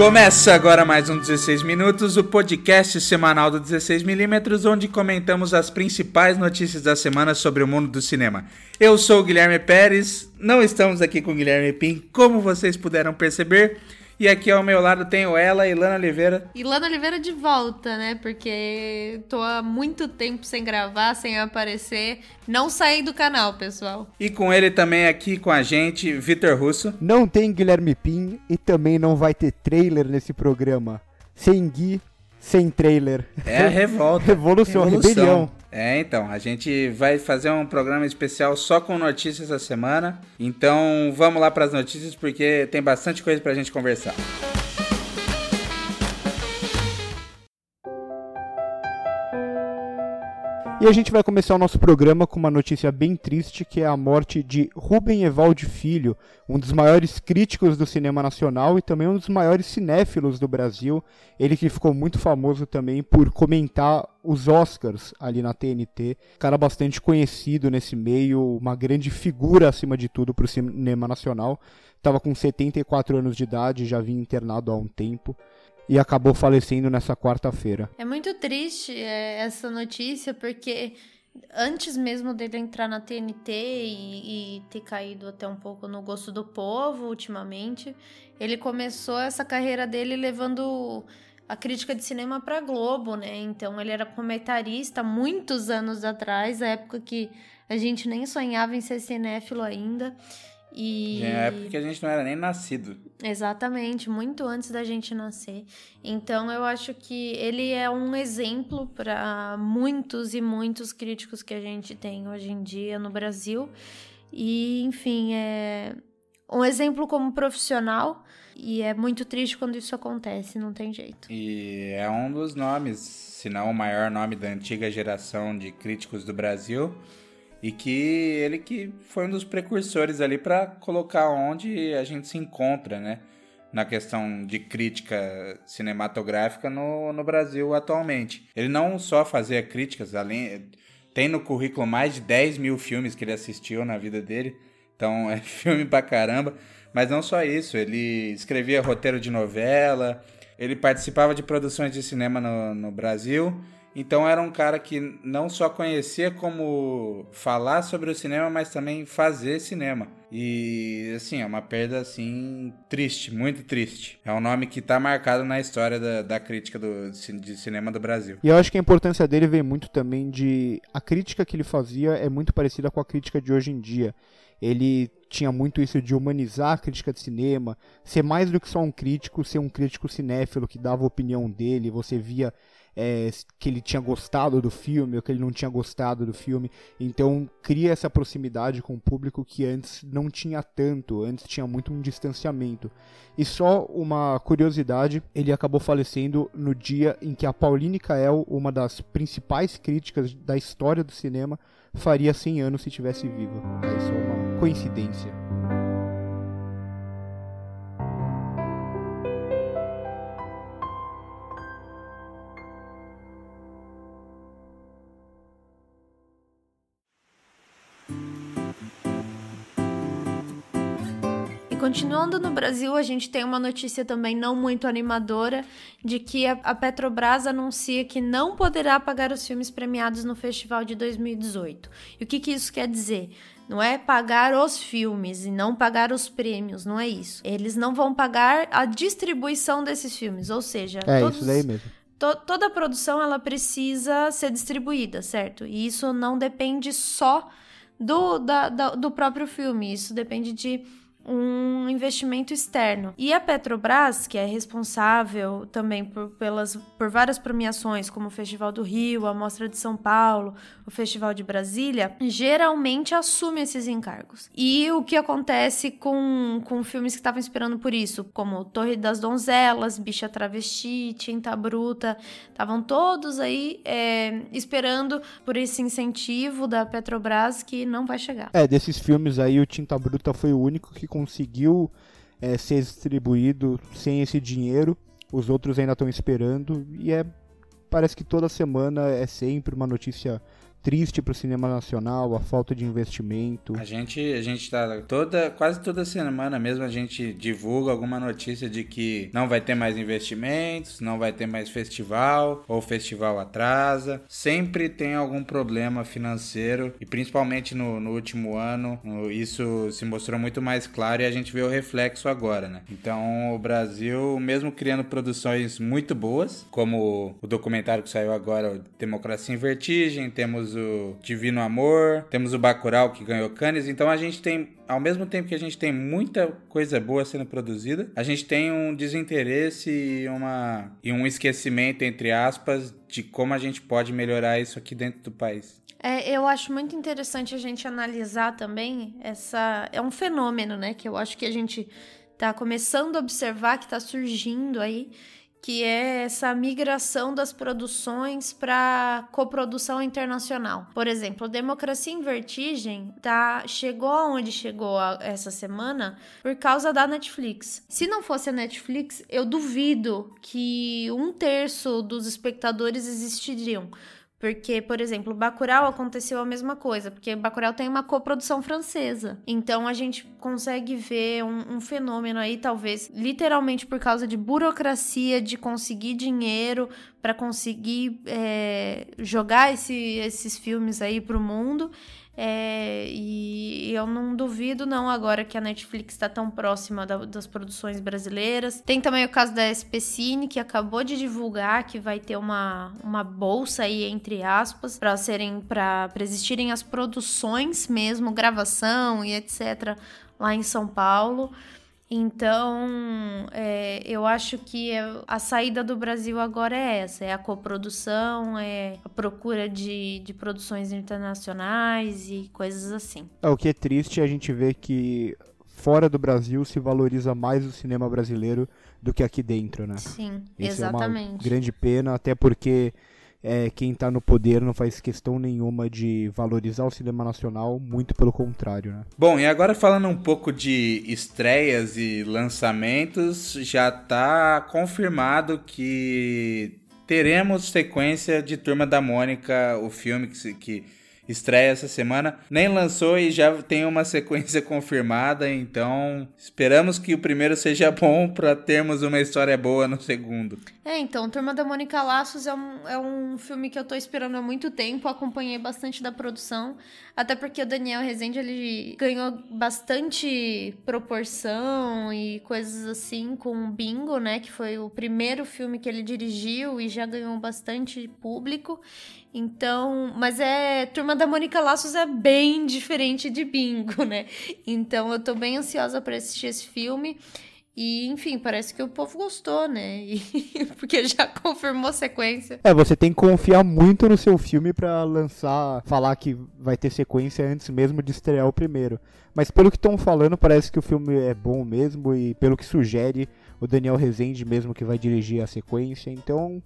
Começa agora mais um 16 Minutos, o podcast semanal do 16mm, onde comentamos as principais notícias da semana sobre o mundo do cinema. Eu sou o Guilherme Pérez, não estamos aqui com o Guilherme Pim, como vocês puderam perceber. E aqui ao meu lado tenho ela, Ilana Oliveira. Ilana Oliveira de volta, né? Porque tô há muito tempo sem gravar, sem aparecer. Não saí do canal, pessoal. E com ele também aqui com a gente, Vitor Russo. Não tem Guilherme Pim e também não vai ter trailer nesse programa. Sem Gui, sem trailer. É a revolta. Revolução, Revolução. rebelião. É, então, a gente vai fazer um programa especial só com notícias essa semana. Então, vamos lá para as notícias porque tem bastante coisa pra gente conversar. E a gente vai começar o nosso programa com uma notícia bem triste, que é a morte de Rubem Evaldi Filho, um dos maiores críticos do cinema nacional e também um dos maiores cinéfilos do Brasil. Ele que ficou muito famoso também por comentar os Oscars ali na TNT. Cara bastante conhecido nesse meio, uma grande figura acima de tudo para o cinema nacional. Estava com 74 anos de idade, já vinha internado há um tempo e acabou falecendo nessa quarta-feira. É muito triste é, essa notícia, porque antes mesmo dele entrar na TNT e, e, ter caído até um pouco no gosto do povo ultimamente, ele começou essa carreira dele levando a crítica de cinema para Globo, né? Então ele era comentarista muitos anos atrás, a época que a gente nem sonhava em ser cinéfilo ainda. E... É época que a gente não era nem nascido. Exatamente, muito antes da gente nascer. Então eu acho que ele é um exemplo para muitos e muitos críticos que a gente tem hoje em dia no Brasil. E, enfim, é um exemplo como profissional. E é muito triste quando isso acontece, não tem jeito. E é um dos nomes, se não o maior nome da antiga geração de críticos do Brasil e que ele que foi um dos precursores ali para colocar onde a gente se encontra, né? Na questão de crítica cinematográfica no, no Brasil atualmente. Ele não só fazia críticas, além tem no currículo mais de 10 mil filmes que ele assistiu na vida dele, então é filme pra caramba. Mas não só isso, ele escrevia roteiro de novela, ele participava de produções de cinema no, no Brasil então era um cara que não só conhecia como falar sobre o cinema, mas também fazer cinema. E assim, é uma perda assim triste, muito triste. É um nome que está marcado na história da, da crítica do, de cinema do Brasil. E eu acho que a importância dele vem muito também de. A crítica que ele fazia é muito parecida com a crítica de hoje em dia. Ele tinha muito isso de humanizar a crítica de cinema, ser mais do que só um crítico, ser um crítico cinéfilo que dava a opinião dele, você via é, que ele tinha gostado do filme ou que ele não tinha gostado do filme. Então cria essa proximidade com o público que antes não tinha tanto, antes tinha muito um distanciamento. E só uma curiosidade, ele acabou falecendo no dia em que a Pauline Kael, uma das principais críticas da história do cinema, faria 100 anos se tivesse viva. É só uma coincidência. Continuando no Brasil, a gente tem uma notícia também não muito animadora de que a Petrobras anuncia que não poderá pagar os filmes premiados no festival de 2018. E o que, que isso quer dizer? Não é pagar os filmes e não pagar os prêmios, não é isso. Eles não vão pagar a distribuição desses filmes, ou seja, é todos, isso daí mesmo. To, toda a produção ela precisa ser distribuída, certo? E isso não depende só do, da, da, do próprio filme, isso depende de um investimento externo. E a Petrobras, que é responsável também por, pelas, por várias premiações, como o Festival do Rio, a Mostra de São Paulo, o Festival de Brasília, geralmente assume esses encargos. E o que acontece com, com filmes que estavam esperando por isso, como Torre das Donzelas, Bicha Travesti, Tinta Bruta, estavam todos aí é, esperando por esse incentivo da Petrobras que não vai chegar. É, desses filmes aí, o Tinta Bruta foi o único que conseguiu é, ser distribuído sem esse dinheiro. Os outros ainda estão esperando e é parece que toda semana é sempre uma notícia triste pro cinema nacional, a falta de investimento. A gente, a gente tá toda, quase toda semana mesmo a gente divulga alguma notícia de que não vai ter mais investimentos, não vai ter mais festival, ou o festival atrasa. Sempre tem algum problema financeiro e principalmente no, no último ano isso se mostrou muito mais claro e a gente vê o reflexo agora, né? Então o Brasil, mesmo criando produções muito boas, como o documentário que saiu agora, Democracia em Vertigem, temos o Divino Amor, temos o Bacurau que ganhou Cannes, então a gente tem ao mesmo tempo que a gente tem muita coisa boa sendo produzida, a gente tem um desinteresse e, uma, e um esquecimento, entre aspas, de como a gente pode melhorar isso aqui dentro do país. É, eu acho muito interessante a gente analisar também essa. É um fenômeno, né? Que eu acho que a gente está começando a observar, que está surgindo aí, que é essa migração das produções para coprodução internacional. Por exemplo, Democracia em Vertigem tá, chegou aonde chegou a, essa semana por causa da Netflix. Se não fosse a Netflix, eu duvido que um terço dos espectadores existiriam. Porque, por exemplo, Bacurau aconteceu a mesma coisa, porque Bacurau tem uma coprodução francesa. Então a gente consegue ver um, um, fenômeno aí, talvez, literalmente por causa de burocracia, de conseguir dinheiro para conseguir é, jogar esse, esses filmes aí pro mundo. É, e eu não duvido, não, agora que a Netflix está tão próxima da, das produções brasileiras. Tem também o caso da SPCine, que acabou de divulgar que vai ter uma, uma bolsa aí, entre aspas, para serem para existirem as produções mesmo, gravação e etc. lá em São Paulo. Então, é, eu acho que a saída do Brasil agora é essa: é a coprodução, é a procura de, de produções internacionais e coisas assim. É, o que é triste é a gente ver que fora do Brasil se valoriza mais o cinema brasileiro do que aqui dentro, né? Sim, Isso exatamente. É uma grande pena, até porque é, quem está no poder não faz questão nenhuma de valorizar o cinema nacional, muito pelo contrário, né? Bom, e agora falando um pouco de estreias e lançamentos, já está confirmado que teremos sequência de Turma da Mônica, o filme que, que estreia essa semana. Nem lançou e já tem uma sequência confirmada, então esperamos que o primeiro seja bom para termos uma história boa no segundo. É, então, Turma da Mônica Laços é um, é um filme que eu tô esperando há muito tempo, acompanhei bastante da produção, até porque o Daniel Rezende, ele ganhou bastante proporção e coisas assim com o Bingo, né, que foi o primeiro filme que ele dirigiu e já ganhou bastante público. Então, mas é. Turma da Mônica Laços é bem diferente de Bingo, né? Então eu tô bem ansiosa para assistir esse filme. E, enfim, parece que o povo gostou, né? E, porque já confirmou sequência. É, você tem que confiar muito no seu filme para lançar, falar que vai ter sequência antes mesmo de estrear o primeiro. Mas pelo que estão falando, parece que o filme é bom mesmo e pelo que sugere o Daniel Rezende mesmo que vai dirigir a sequência. Então,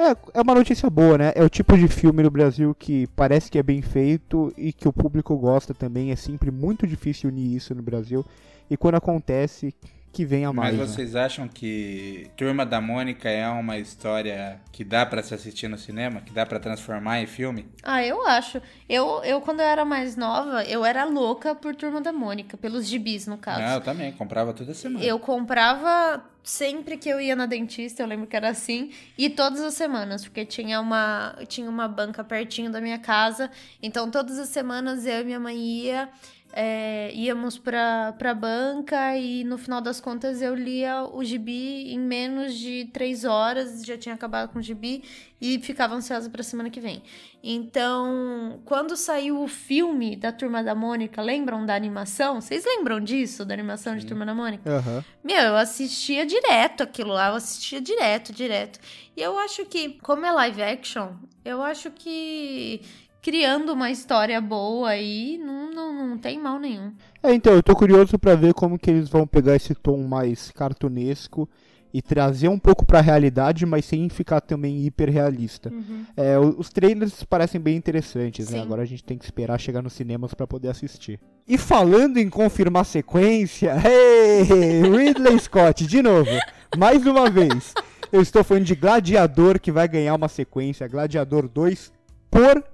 é, é uma notícia boa, né? É o tipo de filme no Brasil que parece que é bem feito e que o público gosta também. É sempre muito difícil unir isso no Brasil. E quando acontece, que venha mais. Mas né? vocês né? acham que Turma da Mônica é uma história que dá para se assistir no cinema? Que dá para transformar em filme? Ah, eu acho. Eu, eu, quando eu era mais nova, eu era louca por Turma da Mônica, pelos gibis, no caso. Ah, eu também, comprava toda semana. Eu comprava sempre que eu ia na dentista, eu lembro que era assim, e todas as semanas, porque tinha uma, tinha uma banca pertinho da minha casa, então todas as semanas eu e minha mãe ia é, íamos para a banca e no final das contas eu lia o gibi em menos de três horas, já tinha acabado com o gibi e ficava ansiosa para a semana que vem. Então, quando saiu o filme da Turma da Mônica, lembram da animação? Vocês lembram disso, da animação de Turma da Mônica? Uhum. Meu, eu assistia direto aquilo lá, eu assistia direto, direto. E eu acho que, como é live action, eu acho que criando uma história boa aí, não, não, não tem mal nenhum. É, então, eu tô curioso para ver como que eles vão pegar esse tom mais cartunesco e trazer um pouco para a realidade, mas sem ficar também hiper realista. Uhum. É, os trailers parecem bem interessantes, né? Agora a gente tem que esperar chegar nos cinemas para poder assistir. E falando em confirmar sequência, hey, Ridley Scott, de novo, mais uma vez. Eu estou falando de Gladiador que vai ganhar uma sequência, Gladiador 2, por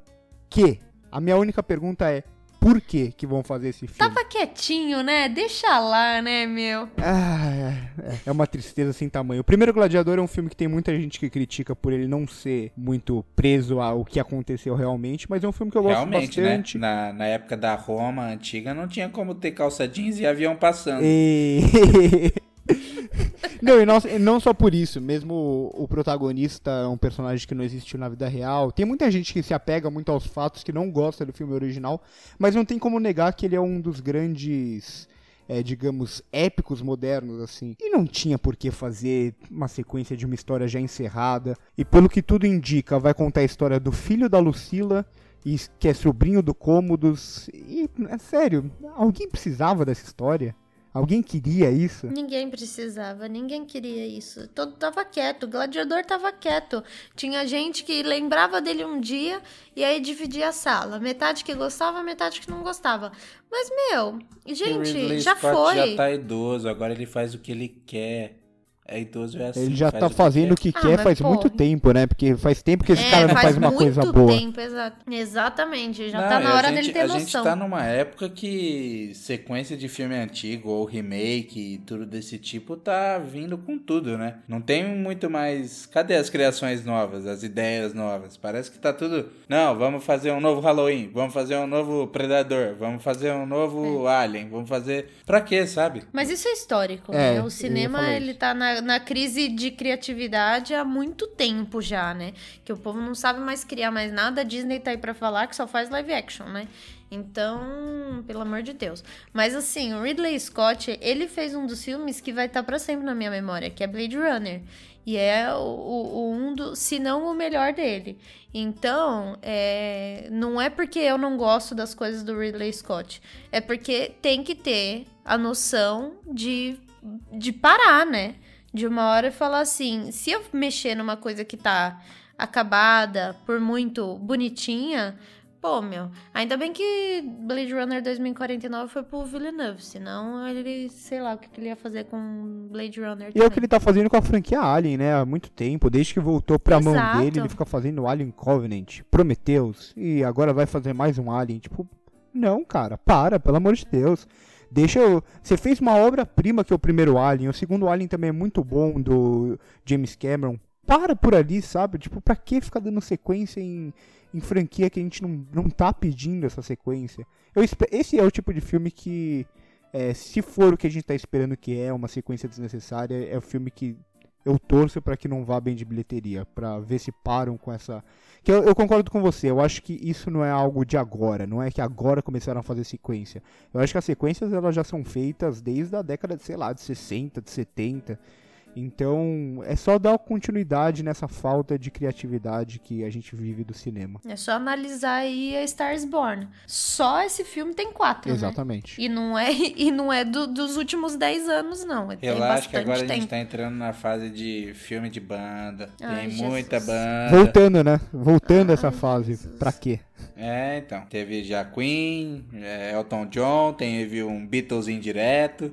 quê? A minha única pergunta é: por que que vão fazer esse filme? Tava quietinho, né? Deixa lá, né, meu? Ah, é, é uma tristeza sem tamanho. O primeiro Gladiador é um filme que tem muita gente que critica por ele não ser muito preso ao que aconteceu realmente, mas é um filme que eu gosto Realmente, bastante. né? Na, na época da Roma antiga não tinha como ter calça jeans e avião passando. E... não, e não, não só por isso, mesmo o, o protagonista é um personagem que não existiu na vida real. Tem muita gente que se apega muito aos fatos, que não gosta do filme original, mas não tem como negar que ele é um dos grandes, é, digamos, épicos modernos, assim. E não tinha por que fazer uma sequência de uma história já encerrada. E pelo que tudo indica, vai contar a história do filho da Lucila, que é sobrinho do Cômodos. E, é sério, alguém precisava dessa história? Alguém queria isso? Ninguém precisava, ninguém queria isso. Todo tava quieto, o gladiador tava quieto. Tinha gente que lembrava dele um dia e aí dividia a sala. Metade que gostava, metade que não gostava. Mas, meu, o gente, já Scott foi. já tá idoso, agora ele faz o que ele quer. É idoso, é assim. Ele já faz tá o que fazendo o quer. que Ah, quer mas, faz pô. muito tempo, né? Porque faz tempo que esse É, cara não faz, uma muito coisa boa. tempo, exa- exatamente. Já Não, tá na a hora gente- dele ter A noção. gente tá numa época que sequência de filme antigo ou remake e tudo desse tipo tá vindo com tudo, né? Não tem muito mais. Cadê as criações novas, as ideias novas? Parece que tá tudo. Não, vamos fazer um novo Halloween, vamos fazer um novo Predador, vamos fazer um novo É. Alien, vamos fazer. Pra quê, sabe? Mas isso é histórico, É, né? O cinema, ele tá na, na crise de criatividade há muito tempo já, né? Que o povo não sabe mais criar mais nada. A Disney tá aí pra falar que só faz live action, né? Então, pelo amor de Deus. Mas assim, o Ridley Scott, ele fez um dos filmes que vai estar pra sempre na minha memória, que é Blade Runner. E é o, o- um do, se não o melhor dele. Então, é, não é porque eu não gosto das coisas do Ridley Scott. É porque tem que ter a noção de, de parar, né? De uma hora e falar assim: se eu mexer numa coisa que tá acabada, por muito bonitinha, pô, meu. Ainda bem que Blade Runner 2049 foi pro Villeneuve, senão ele, sei lá, o que que ele ia fazer com Blade Runner. E é o que ele tá fazendo com a franquia Alien, né? Há muito tempo. Desde que voltou pra mão Exato. dele, ele fica fazendo Alien Covenant, Prometheus. E agora vai fazer mais um Alien. Tipo, não, cara, para, pelo amor de Deus. Deixa eu. Você fez uma obra-prima que é o primeiro Alien. O segundo Alien também é muito bom, do James Cameron. Para por ali, sabe? Tipo, pra que ficar dando sequência em, em franquia que a gente não, não tá pedindo essa sequência? Eu, esse é o tipo de filme que. é, se for o que a gente tá esperando que é, uma sequência desnecessária, é o filme que eu torço pra que não vá bem de bilheteria, pra ver se param com essa. Que eu, eu concordo com você, eu acho que isso não é algo de agora, não é que agora começaram a fazer sequência. Eu acho que as sequências elas já são feitas desde a década, de, sei lá, de 60, de 70. Então, é só dar continuidade nessa falta de criatividade que a gente vive do cinema. É só analisar aí a Stars Born. Só esse filme tem quatro, né? Exatamente. E não é, e não é do- dos últimos 10 anos, não. Tem Relaxa que agora a gente tempo. tá entrando na fase de filme de banda. Ai, Tem Jesus. muita banda. Voltando, né? Voltando Ai, essa fase. Jesus. Pra quê? É, então. Teve já Queen, é, Elton John, teve um Beatles indireto.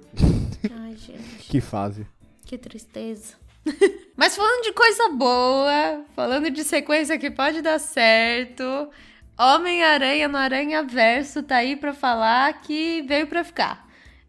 Ai, gente, Que fase. Que tristeza. Mas falando de coisa boa, falando de sequência que pode dar certo, Homem-Aranha no Aranha Verso tá aí pra falar que veio pra ficar.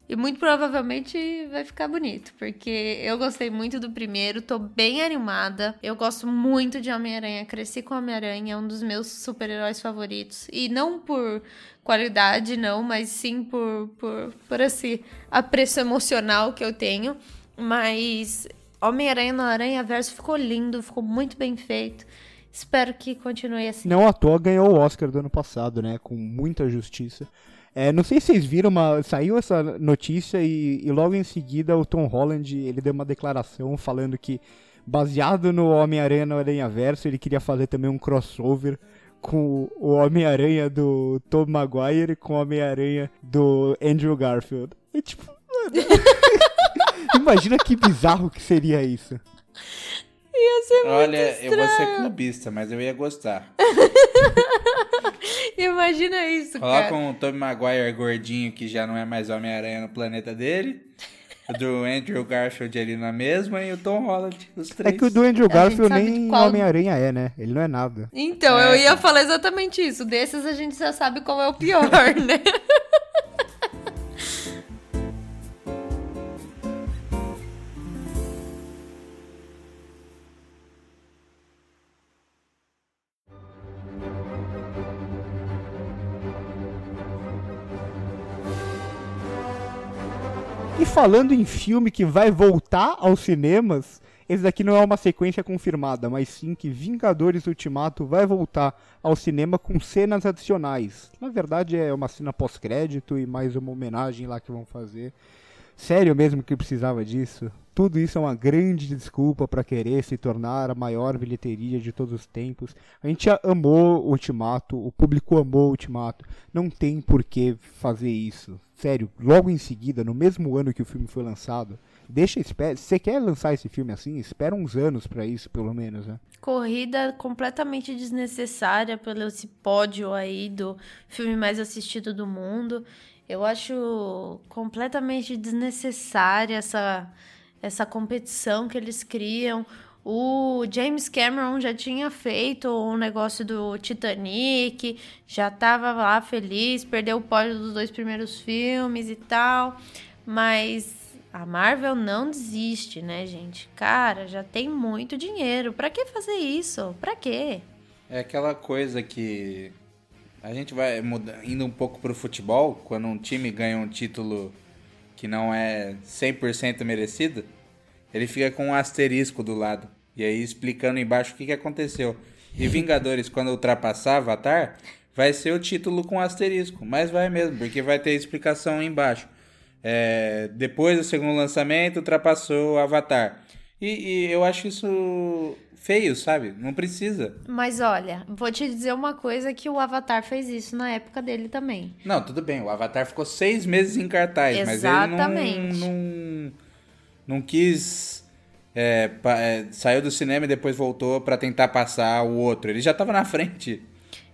E muito provavelmente vai ficar bonito, porque eu gostei muito do primeiro, tô bem animada. Eu gosto muito de Homem-Aranha, cresci com Homem-Aranha, é um dos meus super-heróis favoritos. E não por qualidade, não, mas sim por, por, por esse apreço emocional que eu tenho. Mas Homem-Aranha no Aranha Verso ficou lindo, ficou muito bem feito. Espero que continue assim. Não à toa ganhou o Oscar do ano passado, né? Com muita justiça. É, não sei se vocês viram, mas saiu essa notícia e, e logo em seguida o Tom Holland ele deu uma declaração falando que, baseado no Homem-Aranha no Aranha Verso, ele queria fazer também um crossover com o Homem-Aranha do Tom Maguire com o Homem-Aranha do Andrew Garfield. E tipo, mano, imagina que bizarro que seria isso. Ia ser muito Olha, eu vou ser estranho. clubista, mas eu ia gostar. Imagina isso, Coloca cara. um Tobey Maguire gordinho que já não é mais Homem-Aranha no planeta dele. do Andrew Garfield ali na mesma e o Tom Holland, os É três. que o do Andrew Garfield nem qual- Homem-Aranha é, né? Ele não é nada. Então, É, eu ia tá. falar exatamente isso. Desses a gente já sabe qual é o pior, né? Falando em filme que vai voltar aos cinemas, esse daqui não é uma sequência confirmada, mas sim que Vingadores Ultimato vai voltar ao cinema com cenas adicionais. Na verdade é uma cena pós-crédito e mais uma homenagem lá que vão fazer. Sério mesmo que precisava disso? Tudo isso é uma grande desculpa para querer se tornar a maior bilheteria de todos os tempos. A gente amou Ultimato, o público amou Ultimato. Não tem por que fazer isso. Sério, logo em seguida, no mesmo ano que o filme foi lançado, deixa espera. Você quer lançar esse filme assim, espera uns anos para isso, pelo menos, né? Corrida completamente desnecessária pelo esse pódio aí do filme mais assistido do mundo. Eu acho completamente desnecessária essa, essa competição que eles criam. O James Cameron já tinha feito um negócio do Titanic, já tava lá feliz, perdeu o pódio dos dois primeiros filmes e tal, mas a Marvel não desiste, né, gente? Cara, já tem muito dinheiro. Pra que fazer isso? Pra quê? É aquela coisa que a gente vai indo um pouco pro futebol, quando um time ganha um título que não é 100% merecido, ele fica com um asterisco do lado. E aí explicando embaixo o que, que aconteceu. E Vingadores, quando ultrapassar Avatar, vai ser o título com asterisco. Mas vai mesmo, porque vai ter explicação embaixo. É, depois do segundo lançamento, ultrapassou Avatar. E, e eu acho isso feio, sabe? Não precisa. Mas olha, vou te dizer uma coisa que o Avatar fez isso na época dele também. Não, tudo bem. O Avatar ficou seis meses em cartaz, Exatamente. mas ele não, não, não quis. é, pa- é, saiu do cinema e depois voltou pra tentar passar o outro. Ele já tava na frente.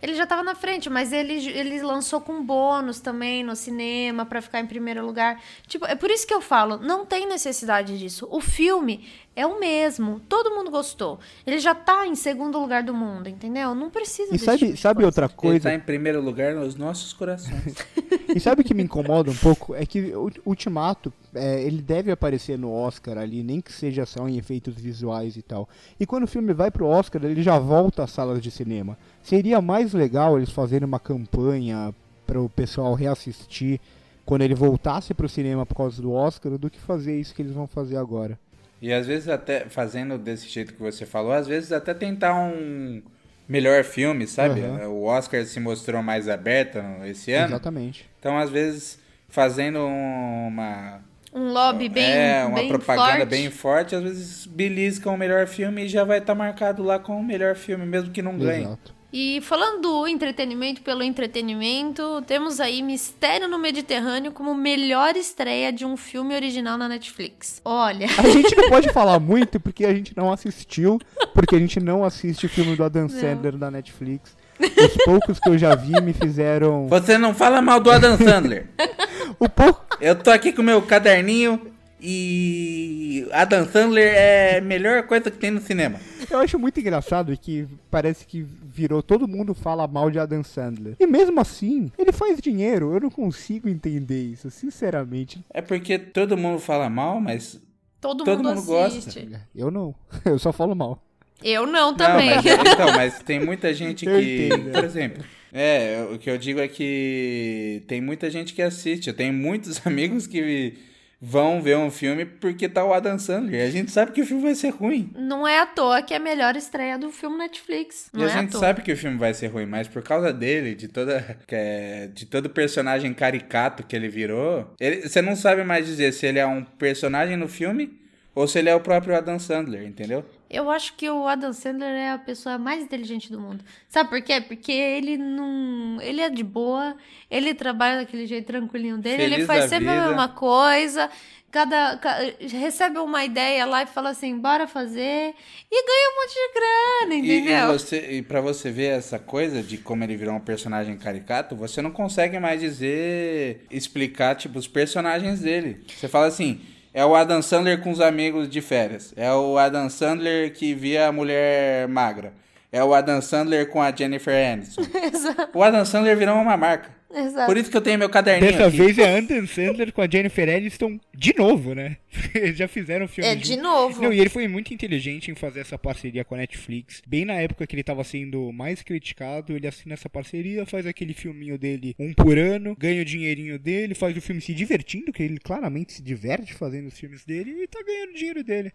Ele já tava na frente, mas ele, ele lançou com bônus também no cinema pra ficar em primeiro lugar. Tipo, é por isso que eu falo, não tem necessidade disso. O filme é o mesmo, todo mundo gostou. Ele já tá em segundo lugar do mundo, entendeu? Não precisa E sabe, tipo de sabe coisa. outra Ele coisa? tá em primeiro lugar nos nossos corações. E sabe o que me incomoda um pouco? É que o Ultimato, é, ele deve aparecer no Oscar ali, nem que seja só em efeitos visuais e tal. E quando o filme vai pro Oscar, ele já volta às salas de cinema. Seria mais legal eles fazerem uma campanha para o pessoal reassistir quando ele voltasse pro cinema por causa do Oscar do que fazer isso que eles vão fazer agora. E às vezes até, fazendo desse jeito que você falou, às vezes até tentar um melhor filme, sabe? Aham. O Oscar se mostrou mais aberto esse ano. Exatamente. Então, às vezes, fazendo uma Um lobby bem, é, uma bem propaganda forte. bem forte, às vezes belisca o melhor filme e já vai estar marcado lá com o melhor filme, mesmo que não ganhe. Exato. E falando do entretenimento pelo entretenimento, temos aí Mistério no Mediterrâneo como melhor estreia de um filme original na Netflix. Olha, A gente não pode falar muito porque a gente não assistiu, porque a gente não assiste filme do Adam Sandler da Netflix. Os poucos que eu já vi me fizeram. Você não fala mal do Adam Sandler. O pouco. Eu tô aqui com meu caderninho e Adam Sandler é a melhor coisa que tem no cinema. Eu acho muito engraçado que parece que virou todo mundo fala mal de Adam Sandler. E mesmo assim, ele faz dinheiro. Eu não consigo entender isso, sinceramente. É porque todo mundo fala mal, mas todo, Todo mundo, mundo gosta. assiste. Eu não. Eu só falo mal. Eu não também. Não, mas, então, mas tem muita gente Eu que, entendo. por exemplo, é, o que eu digo é que tem muita gente que assiste. Eu tenho muitos amigos que vão ver um filme porque tá o Adam Sandler. A gente sabe que o filme vai ser ruim. Não é à toa que é a melhor estreia do filme Netflix. Não e a é à gente toa. sabe que o filme vai ser ruim, mas por causa dele, de toda é- de todo personagem caricato que ele virou, ele- você não sabe mais dizer se ele é um personagem no filme ou se ele é o próprio Adam Sandler, entendeu? Eu acho que o Adam Sandler é a pessoa mais inteligente do mundo. Sabe por quê? Porque ele não. Ele é de boa, ele trabalha daquele jeito tranquilinho dele, ele Feliz faz da sempre a vida. mesma coisa. Cada, ca- recebe uma ideia lá e fala assim, bora fazer, e ganha um monte de grana, E, e, entendeu? você, e pra você ver essa coisa de como ele virou um personagem caricato, você não consegue mais dizer, explicar, tipo, os personagens dele. Você fala assim, É o Adam Sandler com os amigos de férias. É o Adam Sandler que via a mulher magra. É o Adam Sandler com a Jennifer Aniston. Exato. O Adam Sandler virou uma marca. Exato. Por isso que eu tenho meu caderninho Dessa aqui. vez é Adam Sandler com a Jennifer Aniston de novo, né? Eles já fizeram o filme É, juntos. de novo. Não, e ele foi muito inteligente em fazer essa parceria com a Netflix. Bem na época que ele tava sendo mais criticado, ele assina essa parceria, faz aquele filminho dele um por ano, ganha o dinheirinho dele, faz o filme se divertindo, que ele claramente se diverte fazendo os filmes dele e tá ganhando o dinheiro dele.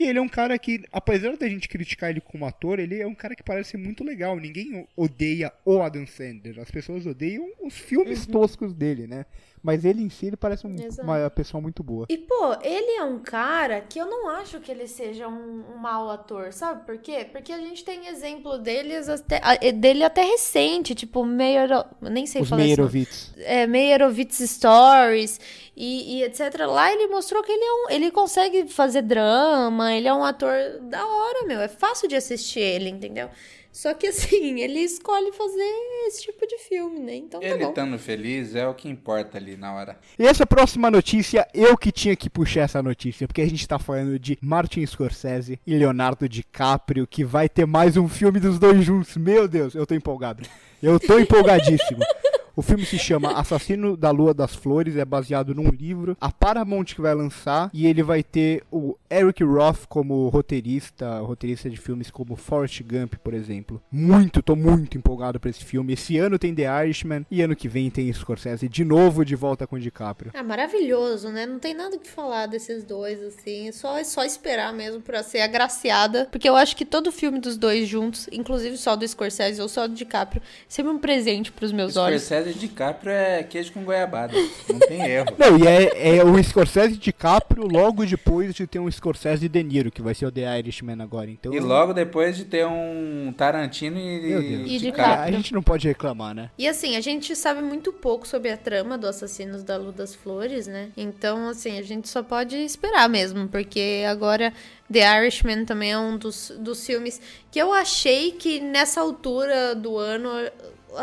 E ele é um cara que, apesar da gente criticar ele como ator, ele é um cara que parece ser muito legal. Ninguém odeia o Adam Sandler. As pessoas odeiam os filmes toscos dele, né? Mas ele em si, ele parece um- uma pessoa muito boa. E, pô, ele é um cara que eu não acho que ele seja um, um mau ator, sabe por quê? Porque a gente tem exemplo deles até, dele até recente, tipo, Meyer, nem sei Os falar. Meyerowitz. é, Meyerowitz Stories e, e etc. Lá ele mostrou que ele, é um, ele consegue fazer drama, ele é um ator da hora, meu. É fácil de assistir ele, entendeu? Só que assim, ele escolhe fazer esse tipo de filme, né? Então tá Ele bom. estando feliz é o que importa ali na hora. E essa próxima notícia, eu que tinha que puxar essa notícia, porque a gente tá falando de Martin Scorsese e Leonardo DiCaprio, que vai ter mais um filme dos dois juntos. Meu Deus, eu tô empolgado. Eu tô empolgadíssimo. O filme se chama Assassino da Lua das Flores, é baseado num livro. A Paramount que vai lançar e ele vai ter o Eric Roth como roteirista, roteirista de filmes como Forrest Gump, por exemplo. Muito, tô muito empolgado pra esse filme. Esse ano tem The Irishman e ano que vem tem Scorsese de novo de volta com o DiCaprio. Ah, maravilhoso, né? Não tem nada que falar desses dois, assim. É só, é só esperar mesmo pra ser agraciada. Porque eu acho que todo filme dos dois juntos, inclusive só do Scorsese ou só do DiCaprio, sempre um presente pros meus olhos. Scorsese e DiCaprio é queijo com goiabada. Não tem erro. Não, e é, é o Scorsese DiCaprio logo depois de ter um Scorsese De Niro, que vai ser o The Irishman agora. Então, E logo depois de ter um Tarantino e. E DiCaprio. DiCaprio. a gente não pode reclamar, né? E assim, a gente sabe muito pouco sobre a trama do Assassinos da Lua das Flores, né? Então, assim, a gente só pode esperar mesmo, porque agora The Irishman também é um dos, dos filmes que eu achei que nessa altura do ano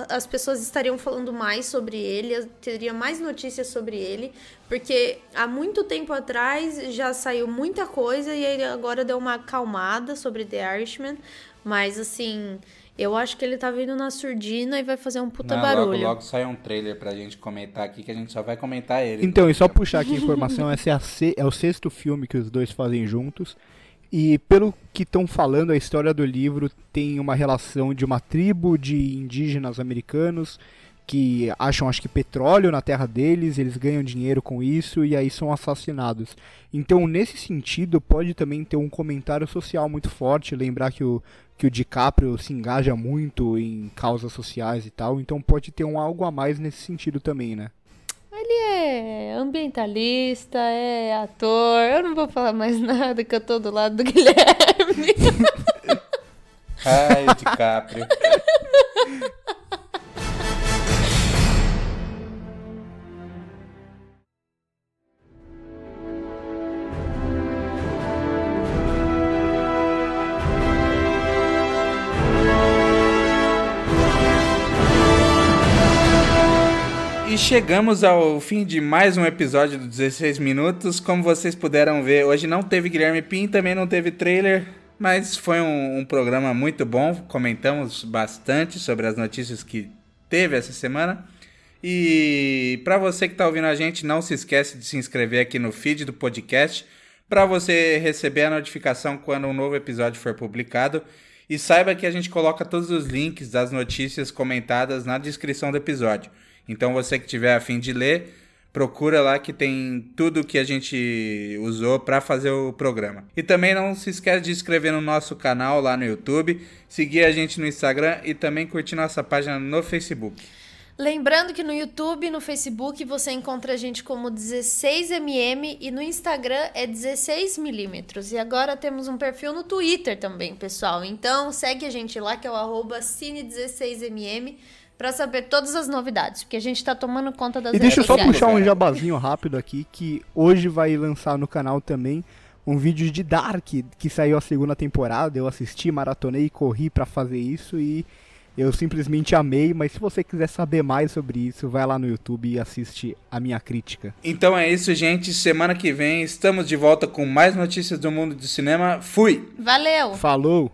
as pessoas estariam falando mais sobre ele, teria mais notícias sobre ele, porque há muito tempo atrás já saiu muita coisa e ele agora deu uma acalmada sobre The Irishman, mas assim, eu acho que ele tá vindo na surdina e vai fazer um puta Não, barulho. Logo, logo sai um trailer pra gente comentar aqui, que a gente só vai comentar ele. Então, e só puxar aqui a informação, esse é, a se- é o sexto filme que os dois fazem juntos. E pelo que estão falando, a história do livro tem uma relação de uma tribo de indígenas americanos que acham, acho que, petróleo na terra deles, eles ganham dinheiro com isso e aí são assassinados. Então, nesse sentido, pode também ter um comentário social muito forte, lembrar que o, que o DiCaprio se engaja muito em causas sociais e tal, então pode ter um algo a mais nesse sentido também, né? Ele é ambientalista, é ator. Eu não vou falar mais nada que eu tô do lado do Guilherme. Ai, o DiCaprio. E chegamos ao fim de mais um episódio do 16 Minutos. Como vocês puderam ver, hoje não teve Guilherme Pim, também não teve trailer, mas foi um, um programa muito bom. Comentamos bastante sobre as notícias que teve essa semana. E para você que está ouvindo a gente, não se esquece de se inscrever aqui no feed do podcast para você receber a notificação quando um novo episódio for publicado. E saiba que a gente coloca todos os links das notícias comentadas na descrição do episódio. Então você que tiver a fim de ler, procura lá que tem tudo que a gente usou para fazer o programa. E também não se esquece de inscrever no nosso canal lá no YouTube, seguir a gente no Instagram e também curtir nossa página no Facebook. Lembrando que no YouTube e no Facebook você encontra a gente como 16mm e no Instagram é 16mm. E agora temos um perfil no Twitter também, pessoal. Então segue a gente lá que é o arroba cine16mm pra saber todas as novidades, porque a gente tá tomando conta das E deixa eu só puxar um jabazinho rápido aqui, que hoje vai lançar no canal também um vídeo de Dark, que saiu a segunda temporada. Eu assisti, maratonei, corri pra fazer isso e Eu simplesmente amei, mas se você quiser saber mais sobre isso, vai lá no YouTube e assiste a minha crítica. Então é isso, gente. Semana que vem estamos de volta com mais notícias do mundo do cinema. Fui! Valeu! Falou!